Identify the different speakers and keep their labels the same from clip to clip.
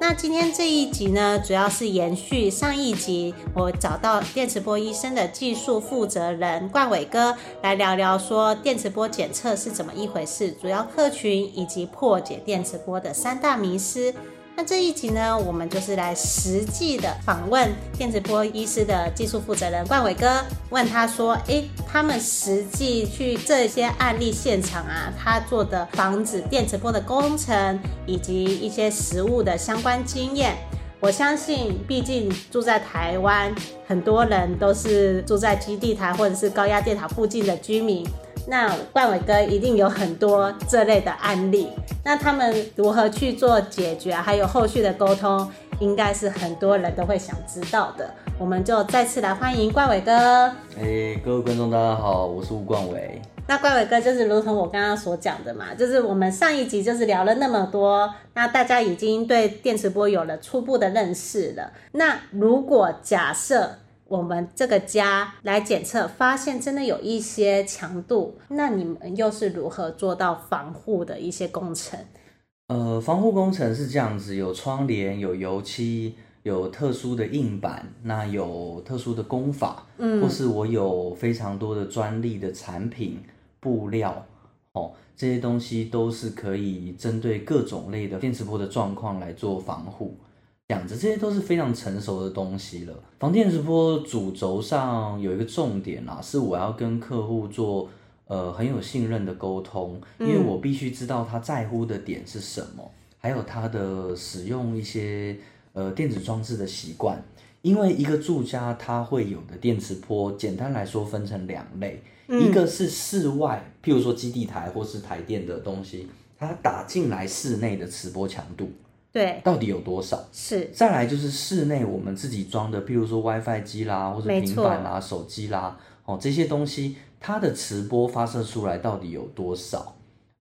Speaker 1: 那今天这一集呢，主要是延续上一集，我找到电磁波医生的技术负责人冠伟哥来聊聊，说电磁波检测是怎么一回事，主要客群以及破解电磁波的三大迷思。那这一集呢，我们就是来实际的访问电磁波医师的技术负责人冠伟哥，问他说：“诶，他们实际去这些案例现场啊，他做的防止电磁波的工程以及一些实物的相关经验。我相信，毕竟住在台湾，很多人都是住在基地台或者是高压电塔附近的居民。”那冠伟哥一定有很多这类的案例，那他们如何去做解决，还有后续的沟通，应该是很多人都会想知道的。我们就再次来欢迎冠伟哥。
Speaker 2: 哎，各位观众大家好，我是吴冠伟。
Speaker 1: 那冠伟哥就是如同我刚刚所讲的嘛，就是我们上一集就是聊了那么多，那大家已经对电磁波有了初步的认识了。那如果假设我们这个家来检测，发现真的有一些强度，那你们又是如何做到防护的一些工程？
Speaker 2: 呃，防护工程是这样子，有窗帘，有油漆，有特殊的硬板，那有特殊的工法，嗯，或是我有非常多的专利的产品布料，哦，这些东西都是可以针对各种类的电磁波的状况来做防护。这样子，这些都是非常成熟的东西了。防电磁波主轴上有一个重点啊，是我要跟客户做呃很有信任的沟通，因为我必须知道他在乎的点是什么，还有他的使用一些呃电子装置的习惯。因为一个住家它会有的电磁波，简单来说分成两类，一个是室外，譬如说基地台或是台电的东西，它打进来室内的磁波强度。
Speaker 1: 对，
Speaker 2: 到底有多少？
Speaker 1: 是。
Speaker 2: 再来就是室内我们自己装的，譬如说 WiFi 机啦，或者平板啦、手机啦，哦，这些东西它的磁波发射出来到底有多少？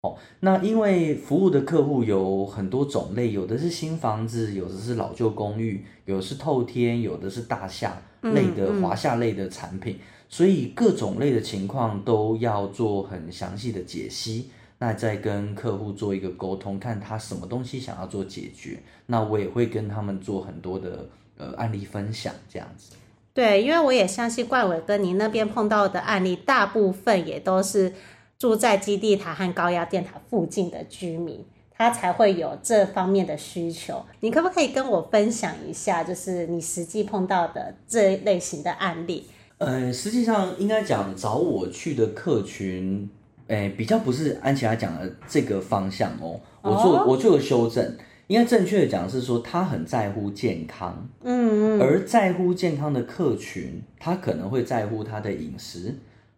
Speaker 2: 哦，那因为服务的客户有很多种类，有的是新房子，有的是老旧公寓，有的是透天，有的是大厦类的、嗯嗯、华厦类的产品，所以各种类的情况都要做很详细的解析。那再跟客户做一个沟通，看他什么东西想要做解决，那我也会跟他们做很多的呃案例分享，这样子。
Speaker 1: 对，因为我也相信冠伟哥您那边碰到的案例，大部分也都是住在基地塔和高压电塔附近的居民，他才会有这方面的需求。你可不可以跟我分享一下，就是你实际碰到的这类型的案例？
Speaker 2: 呃，实际上应该讲找我去的客群。诶，比较不是安琪拉讲的这个方向哦，我做我做个修正，应该正确的讲是说他很在乎健康，嗯嗯，而在乎健康的客群，他可能会在乎他的饮食，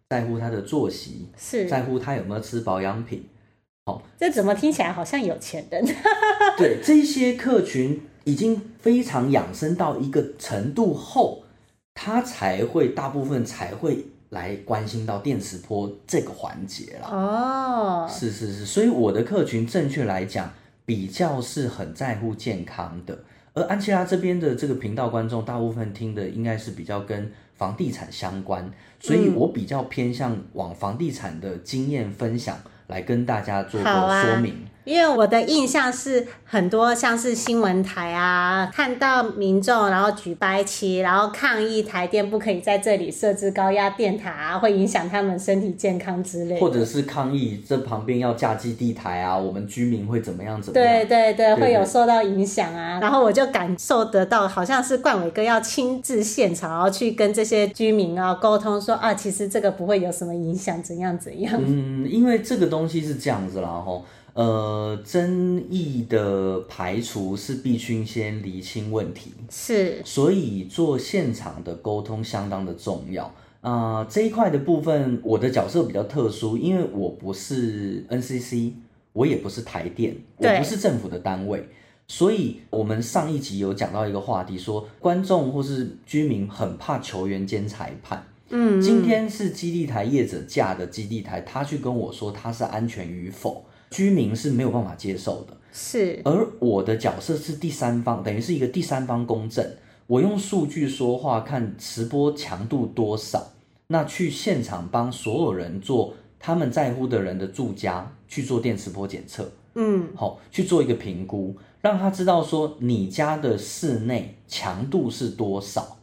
Speaker 2: 在乎他的作息，是在乎他有没有吃保养品，好，
Speaker 1: 这怎么听起来好像有钱人？
Speaker 2: 对，这些客群已经非常养生到一个程度后，他才会大部分才会。来关心到电磁波这个环节了哦，是是是，所以我的客群正确来讲比较是很在乎健康的，而安琪拉这边的这个频道观众大部分听的应该是比较跟房地产相关，所以我比较偏向往房地产的经验分享来跟大家做个说明。
Speaker 1: 因为我的印象是很多像是新闻台啊，看到民众然后举白旗，然后抗议台电不可以在这里设置高压电塔啊，会影响他们身体健康之类的。
Speaker 2: 或者是抗议这旁边要架基地台啊，我们居民会怎么样？怎么样？
Speaker 1: 对对对，会有受到影响啊。然后我就感受得到，好像是冠伟哥要亲自现场，然后去跟这些居民啊沟通说啊，其实这个不会有什么影响，怎样怎样。
Speaker 2: 嗯，因为这个东西是这样子啦，吼。呃，争议的排除是必须先厘清问题，
Speaker 1: 是，
Speaker 2: 所以做现场的沟通相当的重要。啊，呃。这一块的部分，我的角色比较特殊，因为我不是 NCC，我也不是台电，我不是政府的单位，所以我们上一集有讲到一个话题说，说观众或是居民很怕球员兼裁判。嗯，今天是基地台业者架的基地台，他去跟我说他是安全与否，居民是没有办法接受的。
Speaker 1: 是，
Speaker 2: 而我的角色是第三方，等于是一个第三方公正，我用数据说话，看磁波强度多少，那去现场帮所有人做他们在乎的人的住家去做电磁波检测。嗯，好，去做一个评估，让他知道说你家的室内强度是多少。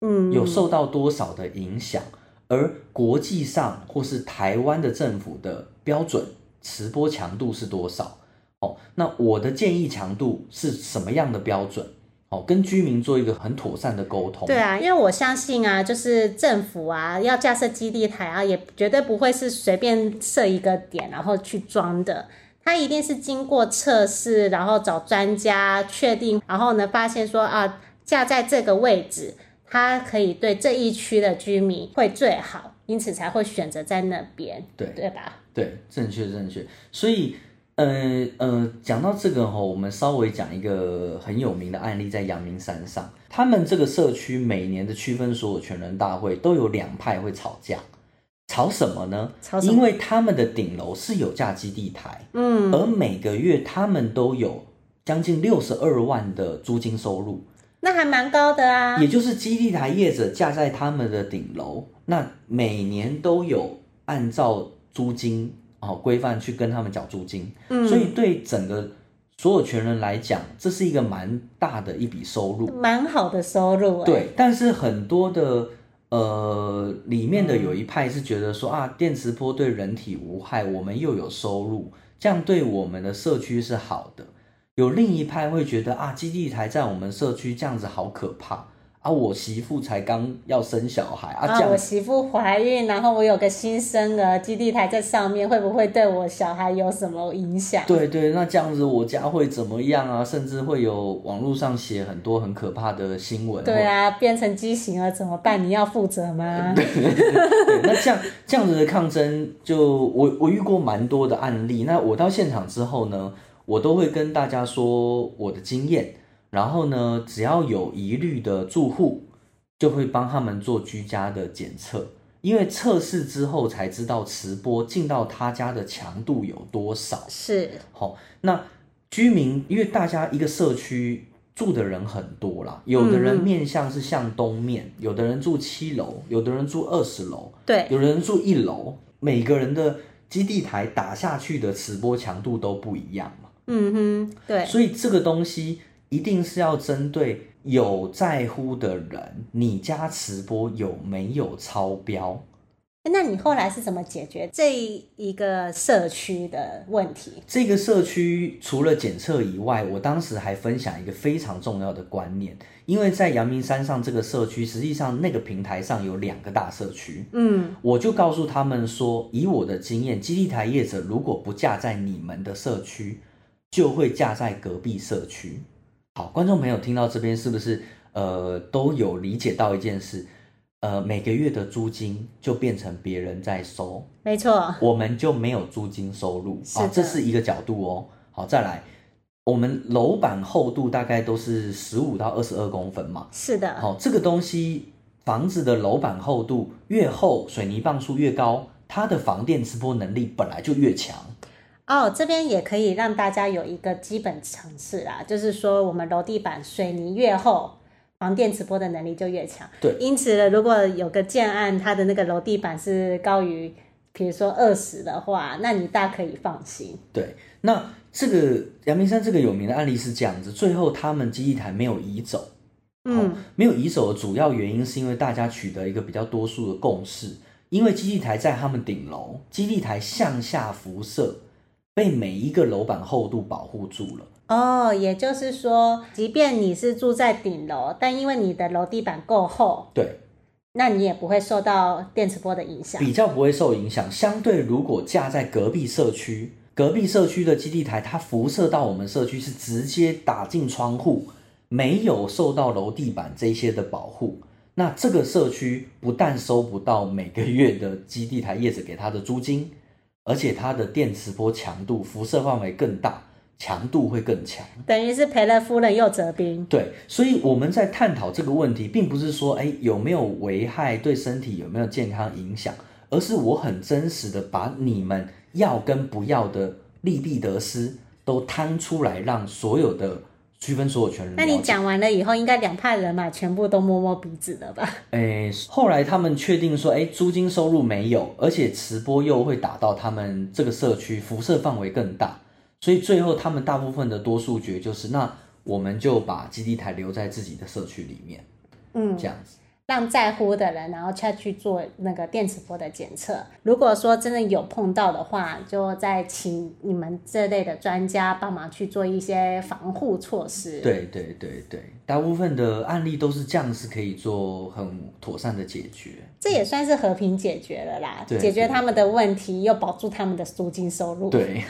Speaker 2: 嗯，有受到多少的影响？而国际上或是台湾的政府的标准磁波强度是多少？哦，那我的建议强度是什么样的标准？哦，跟居民做一个很妥善的沟通。
Speaker 1: 对啊，因为我相信啊，就是政府啊要架设基地台啊，也绝对不会是随便设一个点然后去装的，它一定是经过测试，然后找专家确定，然后呢发现说啊架在这个位置。它可以对这一区的居民会最好，因此才会选择在那边，
Speaker 2: 对
Speaker 1: 对吧？
Speaker 2: 对，正确正确。所以，呃呃，讲到这个吼，我们稍微讲一个很有名的案例，在阳明山上，他们这个社区每年的区分所有权人大会都有两派会吵架，吵什么呢？
Speaker 1: 吵？
Speaker 2: 因为他们的顶楼是有架基地台，嗯，而每个月他们都有将近六十二万的租金收入。
Speaker 1: 那还蛮高的啊，
Speaker 2: 也就是基地台业者架在他们的顶楼，那每年都有按照租金哦规范去跟他们缴租金，嗯，所以对整个所有权人来讲，这是一个蛮大的一笔收入，
Speaker 1: 蛮好的收入，
Speaker 2: 对。但是很多的呃里面的有一派是觉得说啊，电磁波对人体无害，我们又有收入，这样对我们的社区是好的。有另一派会觉得啊，基地台在我们社区这样子好可怕啊！我媳妇才刚要生小孩啊，
Speaker 1: 啊，我媳妇怀孕，然后我有个新生儿，基地台在上面，会不会对我小孩有什么影响？
Speaker 2: 对对，那这样子我家会怎么样啊？甚至会有网络上写很多很可怕的新闻。
Speaker 1: 对啊，变成畸形了怎么办？你要
Speaker 2: 负责吗？对那这样这样子的抗争，就我我遇过蛮多的案例。那我到现场之后呢？我都会跟大家说我的经验，然后呢，只要有疑虑的住户，就会帮他们做居家的检测，因为测试之后才知道磁波进到他家的强度有多少。
Speaker 1: 是，
Speaker 2: 好，那居民因为大家一个社区住的人很多啦，有的人面向是向东面，嗯、有的人住七楼，有的人住二十楼，
Speaker 1: 对，
Speaker 2: 有的人住一楼，每个人的基地台打下去的磁波强度都不一样嘛。
Speaker 1: 嗯哼，对，
Speaker 2: 所以这个东西一定是要针对有在乎的人，你家直播有没有超标？
Speaker 1: 那你后来是怎么解决这一个社区的问题？
Speaker 2: 这个社区除了检测以外，我当时还分享一个非常重要的观念，因为在阳明山上这个社区，实际上那个平台上有两个大社区，嗯，我就告诉他们说，以我的经验，基地台业者如果不架在你们的社区，就会架在隔壁社区。好，观众朋友听到这边是不是呃都有理解到一件事？呃，每个月的租金就变成别人在收，
Speaker 1: 没错，
Speaker 2: 我们就没有租金收入啊，这是一个角度哦。好，再来，我们楼板厚度大概都是十五到二十二公分嘛，
Speaker 1: 是的。
Speaker 2: 好，这个东西房子的楼板厚度越厚，水泥棒数越高，它的防电磁波能力本来就越强。
Speaker 1: 哦，这边也可以让大家有一个基本常识啦，就是说我们楼地板水泥越厚，防电磁波的能力就越强。
Speaker 2: 对，
Speaker 1: 因此呢，如果有个建案，它的那个楼地板是高于，比如说二十的话，那你大可以放心。
Speaker 2: 对，那这个阳明山这个有名的案例是这样子，最后他们基地台没有移走，嗯，没有移走的主要原因是因为大家取得一个比较多数的共识，因为基地台在他们顶楼，基地台向下辐射。被每一个楼板厚度保护住了
Speaker 1: 哦，也就是说，即便你是住在顶楼，但因为你的楼地板够厚，
Speaker 2: 对，
Speaker 1: 那你也不会受到电磁波的影响，
Speaker 2: 比较不会受影响。相对，如果架在隔壁社区，隔壁社区的基地台，它辐射到我们社区是直接打进窗户，没有受到楼地板这些的保护，那这个社区不但收不到每个月的基地台业者给他的租金。而且它的电磁波强度、辐射范围更大，强度会更强。
Speaker 1: 等于是赔了夫人又折兵。
Speaker 2: 对，所以我们在探讨这个问题，并不是说，哎，有没有危害，对身体有没有健康影响，而是我很真实的把你们要跟不要的利弊得失都摊出来，让所有的。区分所有权人。
Speaker 1: 那你讲完了以后，应该两派人马全部都摸摸鼻子了吧？
Speaker 2: 诶，后来他们确定说，诶，租金收入没有，而且直播又会打到他们这个社区，辐射范围更大，所以最后他们大部分的多数决就是，那我们就把基地台留在自己的社区里面，嗯，这样子。
Speaker 1: 让在乎的人，然后下去做那个电磁波的检测。如果说真的有碰到的话，就再请你们这类的专家帮忙去做一些防护措施。
Speaker 2: 对对对对，大部分的案例都是这样，是可以做很妥善的解决。
Speaker 1: 这也算是和平解决了啦，解决他们的问题，又保住他们的租金收入。
Speaker 2: 对，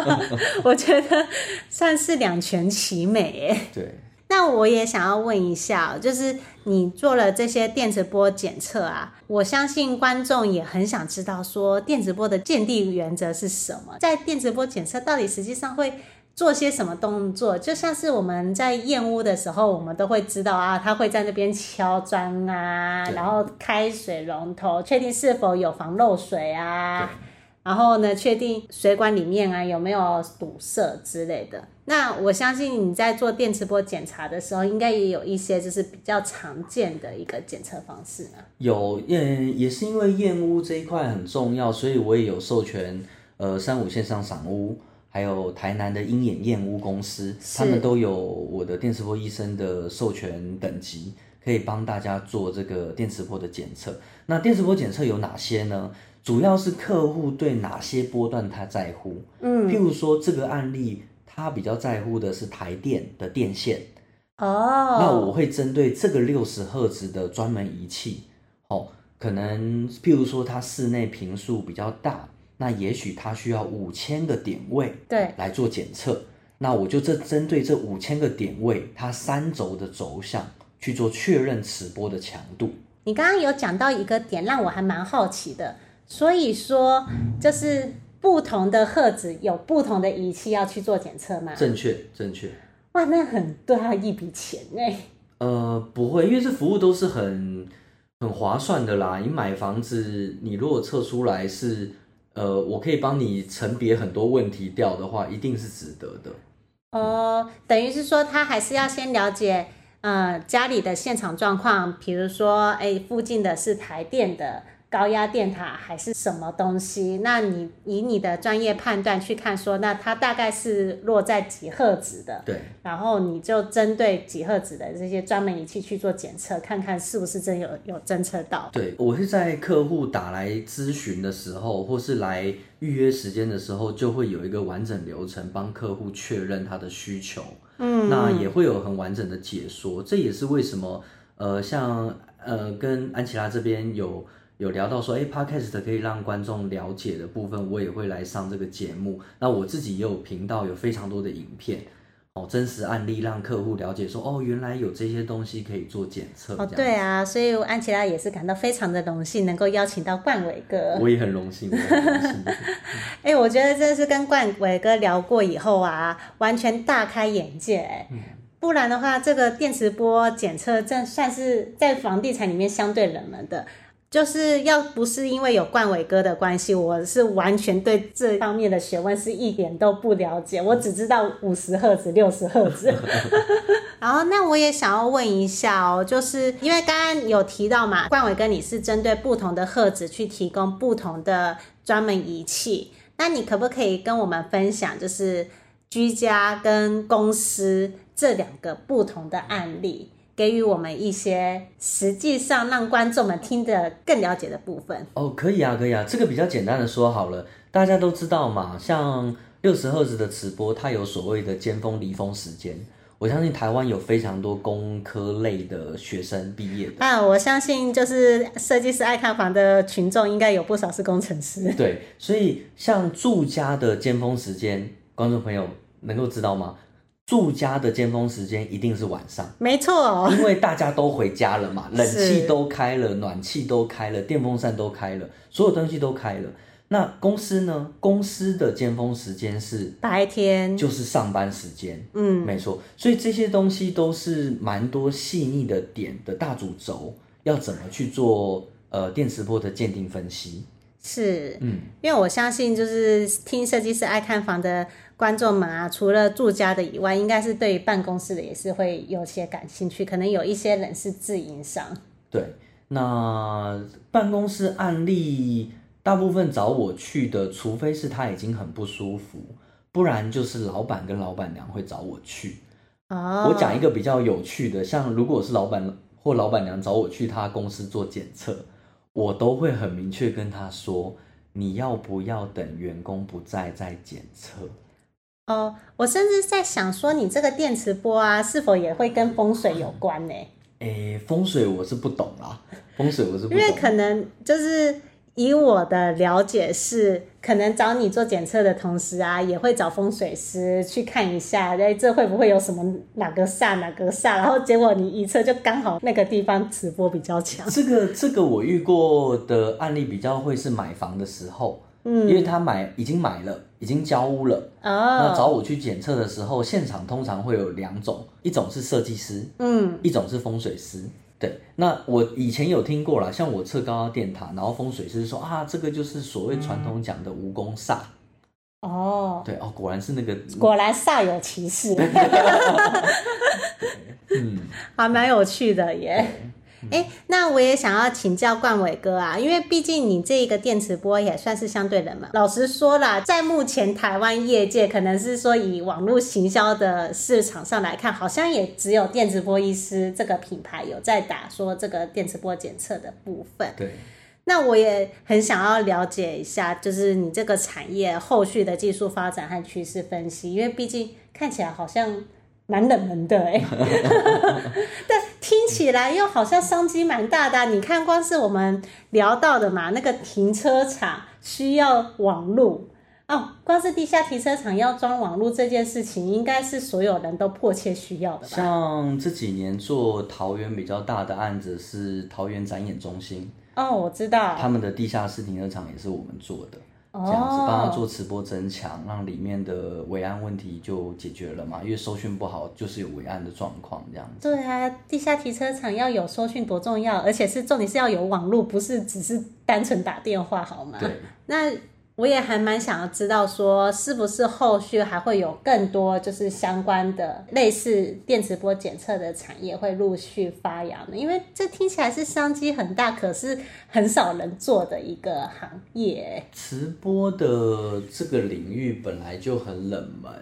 Speaker 1: 我觉得算是两全其美。
Speaker 2: 对。
Speaker 1: 那我也想要问一下，就是你做了这些电磁波检测啊，我相信观众也很想知道，说电磁波的鉴定原则是什么？在电磁波检测到底实际上会做些什么动作？就像是我们在验屋的时候，我们都会知道啊，他会在那边敲砖啊，然后开水龙头，确定是否有防漏水啊。然后呢，确定水管里面啊有没有堵塞之类的。那我相信你在做电磁波检查的时候，应该也有一些就是比较常见的一个检测方式呢。
Speaker 2: 有，也也是因为验屋这一块很重要，所以我也有授权呃三五线上赏屋，还有台南的鹰眼燕屋公司，他们都有我的电磁波医生的授权等级，可以帮大家做这个电磁波的检测。那电磁波检测有哪些呢？主要是客户对哪些波段他在乎，嗯，譬如说这个案例，他比较在乎的是台电的电线，哦，那我会针对这个六十赫兹的专门仪器，哦，可能譬如说它室内频数比较大，那也许它需要五千个点位，对，来做检测，那我就这针对这五千个点位，它三轴的轴向去做确认磁波的强度。
Speaker 1: 你刚刚有讲到一个点，让我还蛮好奇的。所以说，就是不同的赫兹有不同的仪器要去做检测吗？
Speaker 2: 正确，正确。
Speaker 1: 哇，那很多要一笔钱哎。
Speaker 2: 呃，不会，因为这服务都是很很划算的啦。你买房子，你如果测出来是，呃，我可以帮你层别很多问题掉的话，一定是值得的。
Speaker 1: 哦、呃，等于是说，他还是要先了解，呃，家里的现场状况，比如说，哎，附近的是台电的。高压电塔还是什么东西？那你以你的专业判断去看说，说那它大概是落在几赫兹的？
Speaker 2: 对。
Speaker 1: 然后你就针对几赫兹的这些专门仪器去做检测，看看是不是真有有侦测到。
Speaker 2: 对，我是在客户打来咨询的时候，或是来预约时间的时候，就会有一个完整流程帮客户确认他的需求。嗯。那也会有很完整的解说，这也是为什么呃，像呃，跟安琪拉这边有。有聊到说，哎，Podcast 可以让观众了解的部分，我也会来上这个节目。那我自己也有频道，有非常多的影片，哦，真实案例让客户了解说，哦，原来有这些东西可以做检测。
Speaker 1: 哦，对啊，所以安琪拉也是感到非常的荣幸，能够邀请到冠伟哥。
Speaker 2: 我也很荣幸，很荣幸。
Speaker 1: 哎，我觉得真的是跟冠伟哥聊过以后啊，完全大开眼界。嗯，不然的话，这个电磁波检测，这算是在房地产里面相对冷门的。就是要不是因为有冠伟哥的关系，我是完全对这方面的学问是一点都不了解。我只知道五十赫兹、六十赫兹。然后，那我也想要问一下哦，就是因为刚刚有提到嘛，冠伟哥你是针对不同的赫兹去提供不同的专门仪器，那你可不可以跟我们分享，就是居家跟公司这两个不同的案例？给予我们一些实际上让观众们听得更了解的部分
Speaker 2: 哦，可以啊，可以啊，这个比较简单的说好了，大家都知道嘛，像六十赫兹的直播，它有所谓的尖峰离峰时间。我相信台湾有非常多工科类的学生毕业的
Speaker 1: 啊，我相信就是设计师爱看房的群众应该有不少是工程师。
Speaker 2: 对，所以像住家的尖峰时间，观众朋友能够知道吗？住家的尖峰时间一定是晚上，
Speaker 1: 没错，
Speaker 2: 因为大家都回家了嘛，冷气都开了，暖气都开了，电风扇都开了，所有东西都开了。那公司呢？公司的尖峰时间是
Speaker 1: 白天，
Speaker 2: 就是上班时间。
Speaker 1: 嗯，
Speaker 2: 没错。所以这些东西都是蛮多细腻的点的大主轴，要怎么去做呃电磁波的鉴定分析？
Speaker 1: 是，
Speaker 2: 嗯，
Speaker 1: 因为我相信，就是听设计师爱看房的观众们啊，除了住家的以外，应该是对于办公室的也是会有些感兴趣。可能有一些人是自营商。
Speaker 2: 对，那办公室案例大部分找我去的，除非是他已经很不舒服，不然就是老板跟老板娘会找我去。
Speaker 1: 哦，
Speaker 2: 我讲一个比较有趣的，像如果是老板或老板娘找我去他公司做检测。我都会很明确跟他说，你要不要等员工不在再检测？
Speaker 1: 哦，我甚至在想说，你这个电磁波啊，是否也会跟风水有关呢？
Speaker 2: 诶，风水我是不懂啦，风水我是不懂，
Speaker 1: 因为可能就是。以我的了解是，可能找你做检测的同时啊，也会找风水师去看一下，哎，这会不会有什么哪个煞哪个煞？然后结果你一测就刚好那个地方磁波比较强。
Speaker 2: 这个这个我遇过的案例比较会是买房的时候，
Speaker 1: 嗯，
Speaker 2: 因为他买已经买了，已经交屋了，哦，那找我去检测的时候，现场通常会有两种，一种是设计师，
Speaker 1: 嗯，
Speaker 2: 一种是风水师。对，那我以前有听过啦，像我测高压电塔，然后风水师说啊，这个就是所谓传统讲的蜈蚣煞。
Speaker 1: 哦，
Speaker 2: 对哦，果然是那个，
Speaker 1: 果然煞有其事。
Speaker 2: 嗯，
Speaker 1: 还蛮有趣的耶。哎、欸，那我也想要请教冠伟哥啊，因为毕竟你这一个电磁波也算是相对冷门。老实说啦，在目前台湾业界，可能是说以网络行销的市场上来看，好像也只有电磁波医师这个品牌有在打说这个电磁波检测的部分。
Speaker 2: 对，
Speaker 1: 那我也很想要了解一下，就是你这个产业后续的技术发展和趋势分析，因为毕竟看起来好像。蛮冷门的哎，但听起来又好像商机蛮大的啊。你看，光是我们聊到的嘛，那个停车场需要网路哦，光是地下停车场要装网路这件事情，应该是所有人都迫切需要的吧？
Speaker 2: 像这几年做桃园比较大的案子是桃园展演中心
Speaker 1: 哦，我知道
Speaker 2: 他们的地下室停车场也是我们做的。这样子帮他做磁波增强，让里面的维安问题就解决了嘛？因为收讯不好，就是有维安的状况这样子。
Speaker 1: 对啊，地下停车场要有收讯多重要，而且是重点是要有网络，不是只是单纯打电话好吗？
Speaker 2: 对，
Speaker 1: 那。我也还蛮想要知道，说是不是后续还会有更多就是相关的类似电磁波检测的产业会陆续发扬呢？因为这听起来是商机很大，可是很少人做的一个行业。
Speaker 2: 磁波的这个领域本来就很冷门，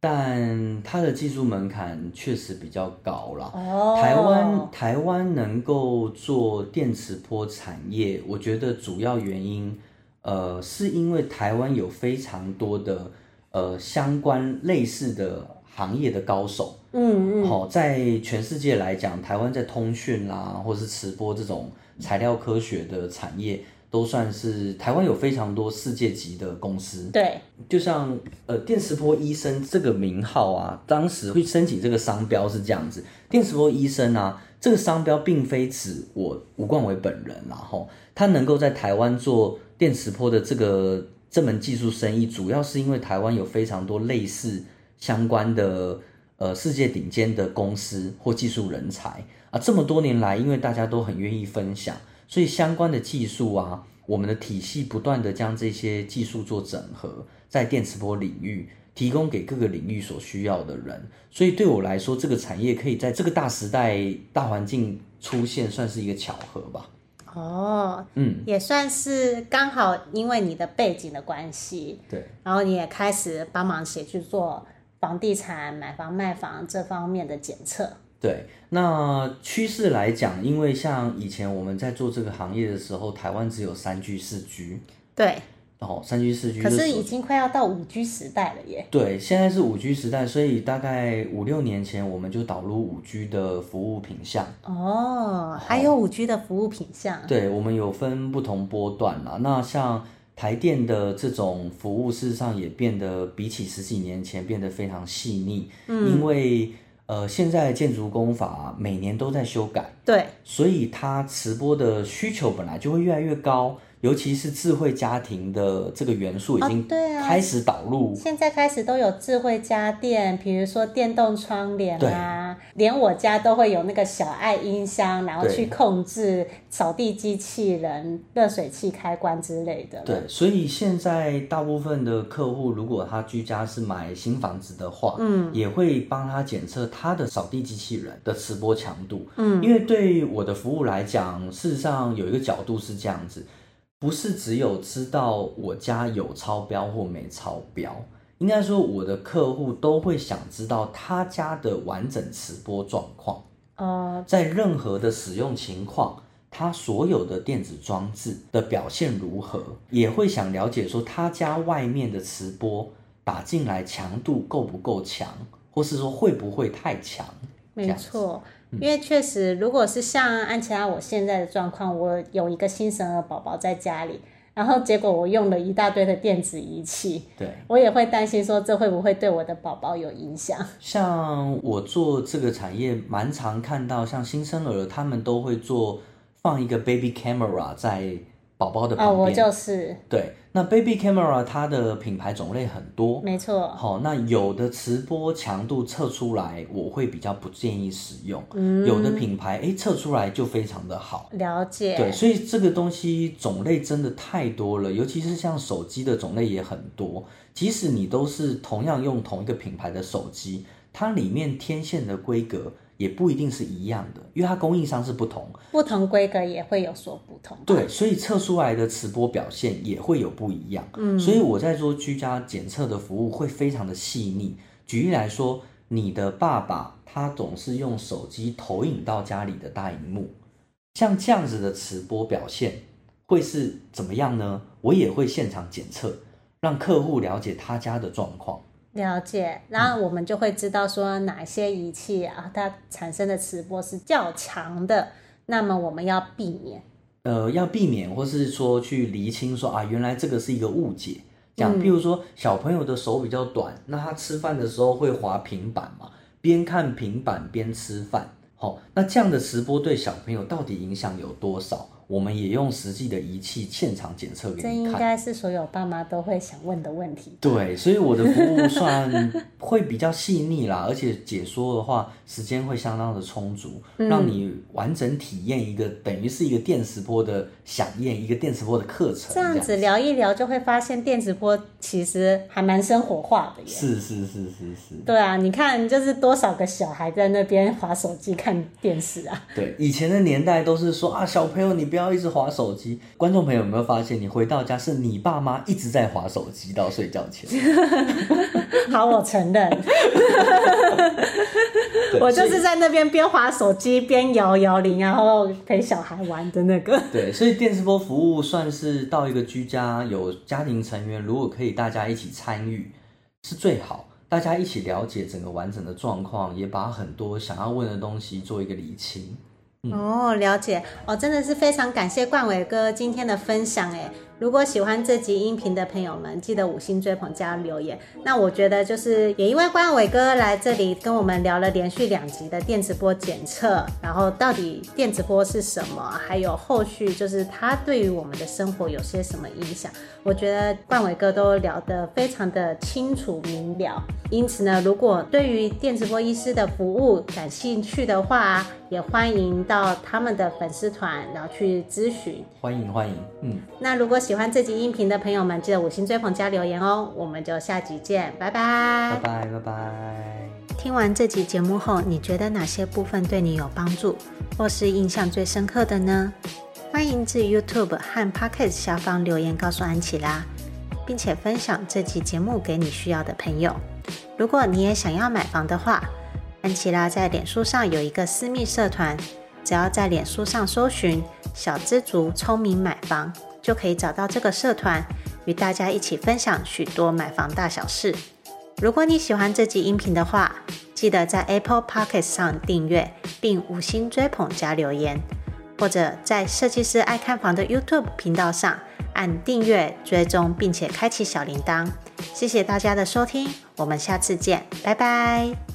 Speaker 2: 但它的技术门槛确实比较高啦。
Speaker 1: 哦，
Speaker 2: 台湾台湾能够做电磁波产业，我觉得主要原因。呃，是因为台湾有非常多的呃相关类似的行业的高手，
Speaker 1: 嗯嗯，
Speaker 2: 好、哦，在全世界来讲，台湾在通讯啦，或是磁波这种材料科学的产业，都算是台湾有非常多世界级的公司。
Speaker 1: 对，
Speaker 2: 就像呃电磁波医生这个名号啊，当时会申请这个商标是这样子，电磁波医生啊，这个商标并非指我吴冠伟本人，然后他能够在台湾做。电磁波的这个这门技术生意，主要是因为台湾有非常多类似相关的呃世界顶尖的公司或技术人才啊。这么多年来，因为大家都很愿意分享，所以相关的技术啊，我们的体系不断地将这些技术做整合，在电磁波领域提供给各个领域所需要的人。所以对我来说，这个产业可以在这个大时代、大环境出现，算是一个巧合吧。
Speaker 1: 哦，
Speaker 2: 嗯，
Speaker 1: 也算是刚好，因为你的背景的关系，
Speaker 2: 对，
Speaker 1: 然后你也开始帮忙协助做房地产买房卖房这方面的检测。
Speaker 2: 对，那趋势来讲，因为像以前我们在做这个行业的时候，台湾只有三居、四居
Speaker 1: 对。
Speaker 2: 哦，三 G 四 G，
Speaker 1: 可是已经快要到五 G 时代了耶。
Speaker 2: 对，现在是五 G 时代，所以大概五六年前我们就导入五 G 的服务品项。
Speaker 1: 哦，还有五 G 的服务品项。
Speaker 2: 对，我们有分不同波段啦。那像台电的这种服务，事实上也变得比起十几年前变得非常细腻。嗯，因为呃，现在建筑工法每年都在修改，
Speaker 1: 对，
Speaker 2: 所以它磁波的需求本来就会越来越高。尤其是智慧家庭的这个元素已经开始导入，
Speaker 1: 哦啊、现在开始都有智慧家电，比如说电动窗帘啊，连我家都会有那个小爱音箱，然后去控制扫地机器人、热水器开关之类的。
Speaker 2: 对，所以现在大部分的客户，如果他居家是买新房子的话，嗯，也会帮他检测他的扫地机器人的磁波强度，嗯，因为对我的服务来讲，事实上有一个角度是这样子。不是只有知道我家有超标或没超标，应该说我的客户都会想知道他家的完整磁波状况。呃，在任何的使用情况，他所有的电子装置的表现如何，也会想了解说他家外面的磁波打进来强度够不够强，或是说会不会太强。
Speaker 1: 没错。因为确实，如果是像安琪拉我现在的状况，我有一个新生儿宝宝在家里，然后结果我用了一大堆的电子仪器，
Speaker 2: 对，
Speaker 1: 我也会担心说这会不会对我的宝宝有影响。
Speaker 2: 像我做这个产业，蛮常看到像新生儿，他们都会做放一个 baby camera 在。宝宝的旁边，
Speaker 1: 哦，我就是
Speaker 2: 对。那 Baby Camera 它的品牌种类很多，
Speaker 1: 没错。
Speaker 2: 好，那有的磁波强度测出来，我会比较不建议使用。嗯，有的品牌哎测出来就非常的好。
Speaker 1: 了解。
Speaker 2: 对，所以这个东西种类真的太多了，尤其是像手机的种类也很多。即使你都是同样用同一个品牌的手机，它里面天线的规格。也不一定是一样的，因为它供应商是不同，
Speaker 1: 不同规格也会有所不同。
Speaker 2: 对，所以测出来的磁波表现也会有不一样。嗯，所以我在做居家检测的服务会非常的细腻。举例来说，你的爸爸他总是用手机投影到家里的大荧幕，像这样子的磁波表现会是怎么样呢？我也会现场检测，让客户了解他家的状况。
Speaker 1: 了解，然后我们就会知道说哪些仪器啊，它产生的磁波是较强的，那么我们要避免。
Speaker 2: 呃，要避免，或是说去厘清说啊，原来这个是一个误解。这样，譬如说小朋友的手比较短，那他吃饭的时候会滑平板嘛，边看平板边吃饭。好，那这样的磁波对小朋友到底影响有多少？我们也用实际的仪器现场检测给你看。这
Speaker 1: 应该是所有爸妈都会想问的问题。
Speaker 2: 对，所以我的服务算会比较细腻啦，而且解说的话时间会相当的充足，嗯、让你完整体验一个等于是一个电磁波的响应，一个电磁波的课程。
Speaker 1: 这样子聊一聊，就会发现电磁波其实还蛮生活化的耶。
Speaker 2: 是是是是是。
Speaker 1: 对啊，你看，就是多少个小孩在那边划手机看电视啊？
Speaker 2: 对，以前的年代都是说啊，小朋友你。不要一直划手机，观众朋友有没有发现，你回到家是你爸妈一直在划手机到睡觉前？
Speaker 1: 好，我承认，我就是在那边边划手机边摇摇铃，然后陪小孩玩的那个。
Speaker 2: 对，所以电磁波服务算是到一个居家有家庭成员，如果可以大家一起参与是最好，大家一起了解整个完整的状况，也把很多想要问的东西做一个理清。
Speaker 1: 哦，了解哦，真的是非常感谢冠伟哥今天的分享诶。如果喜欢这集音频的朋友们，记得五星追捧加留言。那我觉得就是也因为冠伟哥来这里跟我们聊了连续两集的电磁波检测，然后到底电磁波是什么，还有后续就是它对于我们的生活有些什么影响，我觉得冠伟哥都聊得非常的清楚明了。因此呢，如果对于电磁波医师的服务感兴趣的话，也欢迎到他们的粉丝团然后去咨询。
Speaker 2: 欢迎欢迎，嗯。
Speaker 1: 那如果喜欢这集音频的朋友们，记得五星追捧加留言哦。我们就下集见，拜拜。
Speaker 2: 拜拜拜拜。
Speaker 1: 听完这集节目后，你觉得哪些部分对你有帮助，或是印象最深刻的呢？欢迎至 YouTube 和 Pocket 下方留言告诉安琪拉，并且分享这集节目给你需要的朋友。如果你也想要买房的话，安琪拉在脸书上有一个私密社团，只要在脸书上搜寻“小知足聪明买房”。就可以找到这个社团，与大家一起分享许多买房大小事。如果你喜欢这集音频的话，记得在 Apple Podcast 上订阅并五星追捧加留言，或者在设计师爱看房的 YouTube 频道上按订阅追踪，并且开启小铃铛。谢谢大家的收听，我们下次见，拜拜。